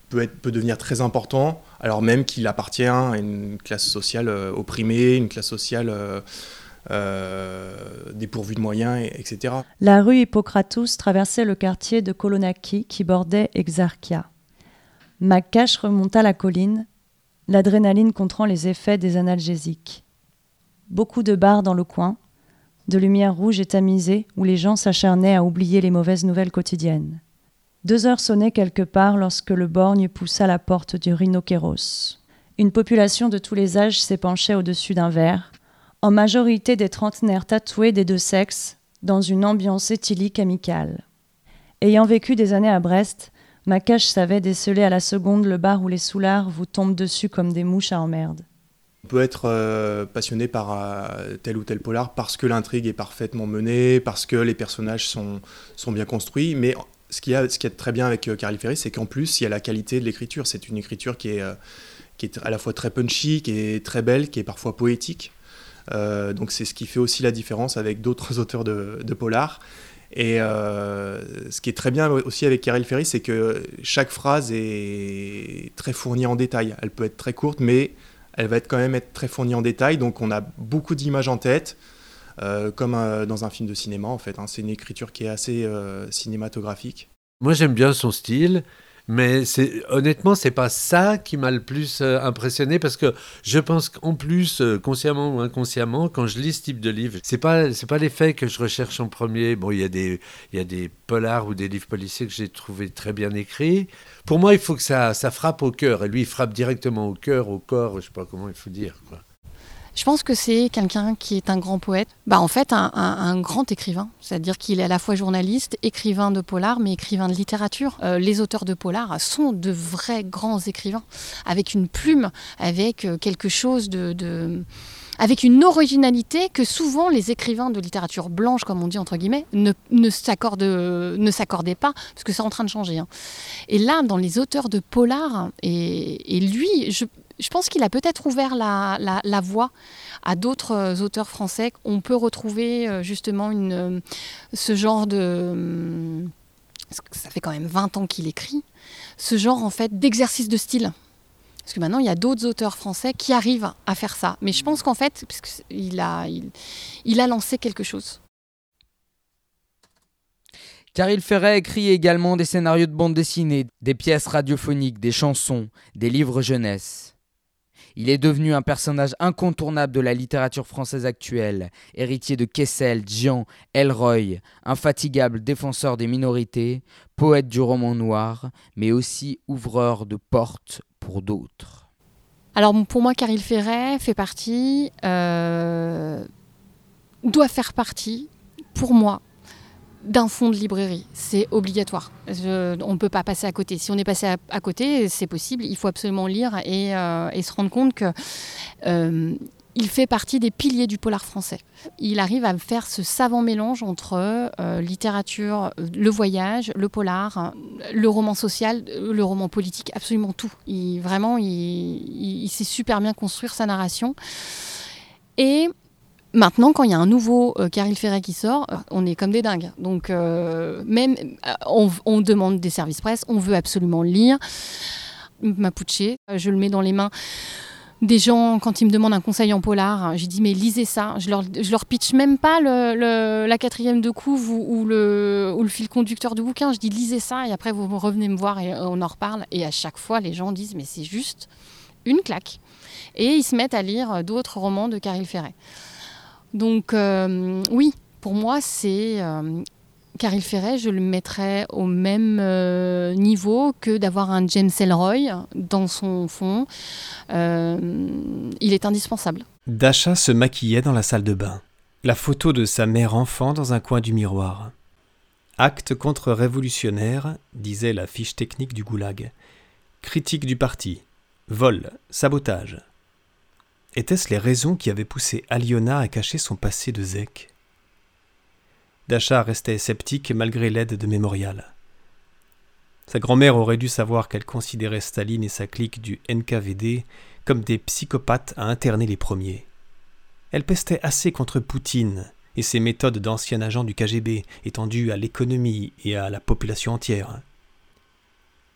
peut devenir très important, alors même qu'il appartient à une classe sociale opprimée, une classe sociale euh, dépourvus de moyens, etc. La rue Hippocratus traversait le quartier de Kolonaki qui bordait Exarchia. Macache remonta la colline, l'adrénaline contrant les effets des analgésiques. Beaucoup de bars dans le coin, de lumière rouge et tamisée où les gens s'acharnaient à oublier les mauvaises nouvelles quotidiennes. Deux heures sonnaient quelque part lorsque le borgne poussa la porte du rhinochéros. Une population de tous les âges s'épanchait au-dessus d'un verre, en majorité des trentenaires tatoués des deux sexes, dans une ambiance éthylique amicale. Ayant vécu des années à Brest, Macache savait déceler à la seconde le bar où les soulards vous tombent dessus comme des mouches à emmerde. On peut être euh, passionné par euh, tel ou tel polar parce que l'intrigue est parfaitement menée, parce que les personnages sont, bien construits, mais ce qui a, ce qui est très bien avec euh, Caril Ferry, c'est qu'en plus, il y a la qualité de l'écriture. C'est une écriture qui est, qui est à la fois très punchy, qui est très belle, qui est parfois poétique. Euh, donc c'est ce qui fait aussi la différence avec d'autres auteurs de, de, polar. Et euh, ce qui est très bien aussi avec Karel Ferry, c'est que chaque phrase est très fournie en détail. Elle peut être très courte, mais elle va être quand même être très fournie en détail. Donc on a beaucoup d'images en tête, euh, comme dans un film de cinéma en fait. Hein. C'est une écriture qui est assez cinématographique. Moi j'aime bien son style. Mais c'est honnêtement, c'est pas ça qui m'a le plus euh, impressionné parce que je pense qu'en plus, euh, consciemment ou inconsciemment, quand je lis ce type de livre, c'est pas c'est pas les faits que je recherche en premier. Bon, il y a des il y a des polars ou des livres policiers que j'ai trouvé très bien écrits. Pour moi, il faut que ça ça frappe au cœur et lui, il frappe directement au cœur, au corps, je sais pas comment il faut dire. Je pense que c'est quelqu'un qui est un grand poète, bah en fait un, grand écrivain, c'est-à-dire qu'il est à la fois journaliste, écrivain de polar, mais écrivain de littérature. Euh, les auteurs de polar sont de vrais grands écrivains, avec une plume, avec quelque chose de, avec une originalité que souvent les écrivains de littérature blanche, comme on dit entre guillemets, ne, ne s'accordaient pas, parce que c'est en train de changer. Hein. Et là, dans les auteurs de polar, et, lui, je, pense qu'il a peut-être ouvert la, la, voie à d'autres auteurs français. On peut retrouver euh, justement une, euh, ce genre de... Ça fait quand même 20 ans qu'il écrit. Ce genre en fait d'exercice de style. Parce que maintenant, il y a d'autres auteurs français qui arrivent à faire ça. Mais je pense qu'en fait, il a, il, a lancé quelque chose. Car Ferret écrit également des scénarios de bande dessinée, des pièces radiophoniques, des chansons, des livres jeunesse. Il est devenu un personnage incontournable de la littérature française actuelle, héritier de Kessel, Jean, Elroy, infatigable défenseur des minorités, poète du roman noir, mais aussi ouvreur de portes pour d'autres. Alors pour moi, Caril Ferret fait partie, euh, doit faire partie, pour moi, d'un fonds de librairie. C'est obligatoire. on ne peut pas passer à côté. Si on est passé à, côté, c'est possible. Il faut absolument lire et, euh, se rendre compte que euh, il fait partie des piliers du polar français. Il arrive à faire ce savant mélange entre euh, littérature, le voyage, le polar, le roman social, le roman politique, absolument tout. Il, vraiment, il, sait super bien construire sa narration. Et Maintenant, quand il y a un nouveau euh, Caril Ferret qui sort, euh, on est comme des dingues. Donc, même, on, on, demande des services presse, on veut absolument lire. Mapuche, je le mets dans les mains des gens, quand ils me demandent un conseil en polar, j'ai dit mais lisez ça. Je leur, je leur pitch même pas le, la quatrième de couve ou, le, ou, le, fil conducteur du bouquin. Je dis lisez ça et après vous revenez me voir et on en reparle. Et à chaque fois, les gens disent mais c'est juste une claque. Et ils se mettent à lire d'autres romans de Caril Ferret. Donc euh, oui, pour moi, c'est euh, Caril Ferret, je le mettrais au même euh, niveau que d'avoir un James Elroy dans son fond. Il est indispensable. Dasha se maquillait dans la salle de bain. La photo de sa mère enfant dans un coin du miroir. Acte contre-révolutionnaire, disait la fiche technique du goulag. Critique du parti. Vol. Sabotage. Étaient-ce les raisons qui avaient poussé Aliona à cacher son passé de zèque Dasha restait sceptique malgré l'aide de Mémorial. Sa grand-mère aurait dû savoir qu'elle considérait Staline et sa clique du NKVD comme des psychopathes à interner les premiers. Elle pestait assez contre Poutine et ses méthodes d'ancien agent du KGB étendues à l'économie et à la population entière.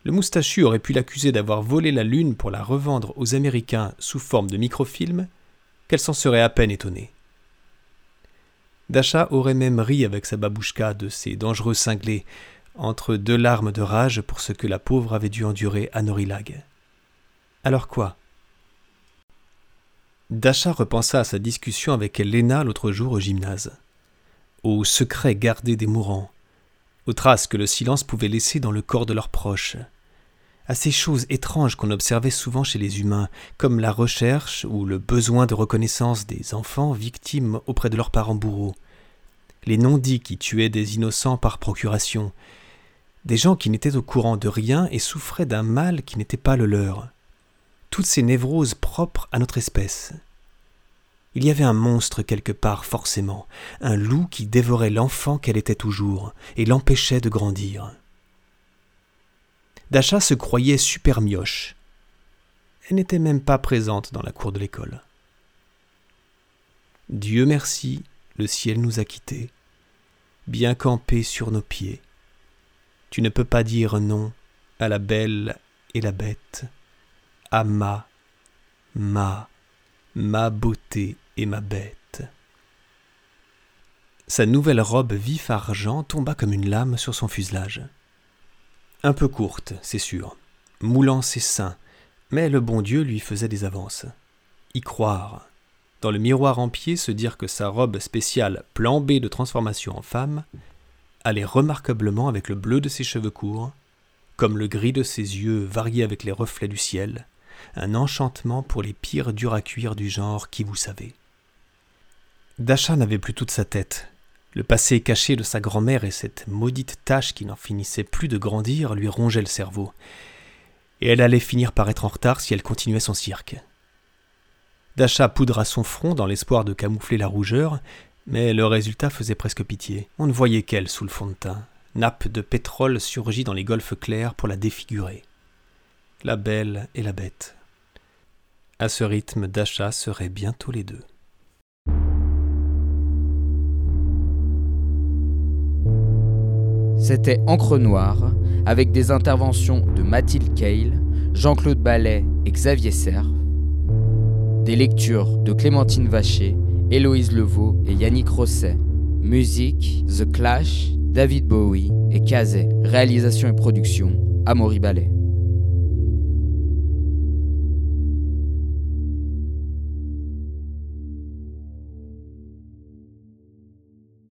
Le moustachu aurait pu l'accuser d'avoir volé la Lune pour la revendre aux Américains sous forme de microfilm, qu'elle s'en serait à peine étonnée. Dasha aurait même ri avec sa babouchka de ces dangereux cinglés, entre deux larmes de rage pour ce que la pauvre avait dû endurer à Norilag. Alors quoi? Dasha repensa à sa discussion avec Lena l'autre jour au gymnase, aux secrets gardés des mourants, aux traces que le silence pouvait laisser dans le corps de leurs proches, à ces choses étranges qu'on observait souvent chez les humains, comme la recherche ou le besoin de reconnaissance des enfants victimes auprès de leurs parents bourreaux, les non-dits qui tuaient des innocents par procuration, des gens qui n'étaient au courant de rien et souffraient d'un mal qui n'était pas le leur, toutes ces névroses propres à notre espèce. Il y avait un monstre quelque part forcément, un loup qui dévorait l'enfant qu'elle était toujours et l'empêchait de grandir. Dasha se croyait super mioche. Elle n'était même pas présente dans la cour de l'école. Dieu merci, le ciel nous a quittés, bien campés sur nos pieds. Tu ne peux pas dire non à la belle et la bête, à ma, ma, ma beauté et ma bête. Sa nouvelle robe vif argent tomba comme une lame sur son fuselage. Un peu courte, c'est sûr, moulant ses seins, mais le bon Dieu lui faisait des avances. Y croire, dans le miroir en pied se dire que sa robe spéciale plan B de transformation en femme allait remarquablement avec le bleu de ses cheveux courts, comme le gris de ses yeux varié avec les reflets du ciel, un enchantement pour les pires durs à cuire du genre qui vous savez. Dasha n'avait plus toute sa tête, le passé caché de sa grand-mère et cette maudite tache qui n'en finissait plus de grandir lui rongeaient le cerveau. Et elle allait finir par être en retard si elle continuait son cirque. Dacha poudra son front dans l'espoir de camoufler la rougeur, mais le résultat faisait presque pitié. On ne voyait qu'elle sous le fond de teint. Nappe de pétrole surgit dans les golfes clairs pour la défigurer. La belle et la bête. À ce rythme, Dacha seraient bientôt les deux. C'était Encre Noire, avec des interventions de Mathilde Cale, Jean-Claude Ballet et Xavier Serre, des lectures de Clémentine Vacher, Héloïse Levaux et Yannick Rosset, musique The Clash, David Bowie et Kazé, réalisation et production Amaury Ballet.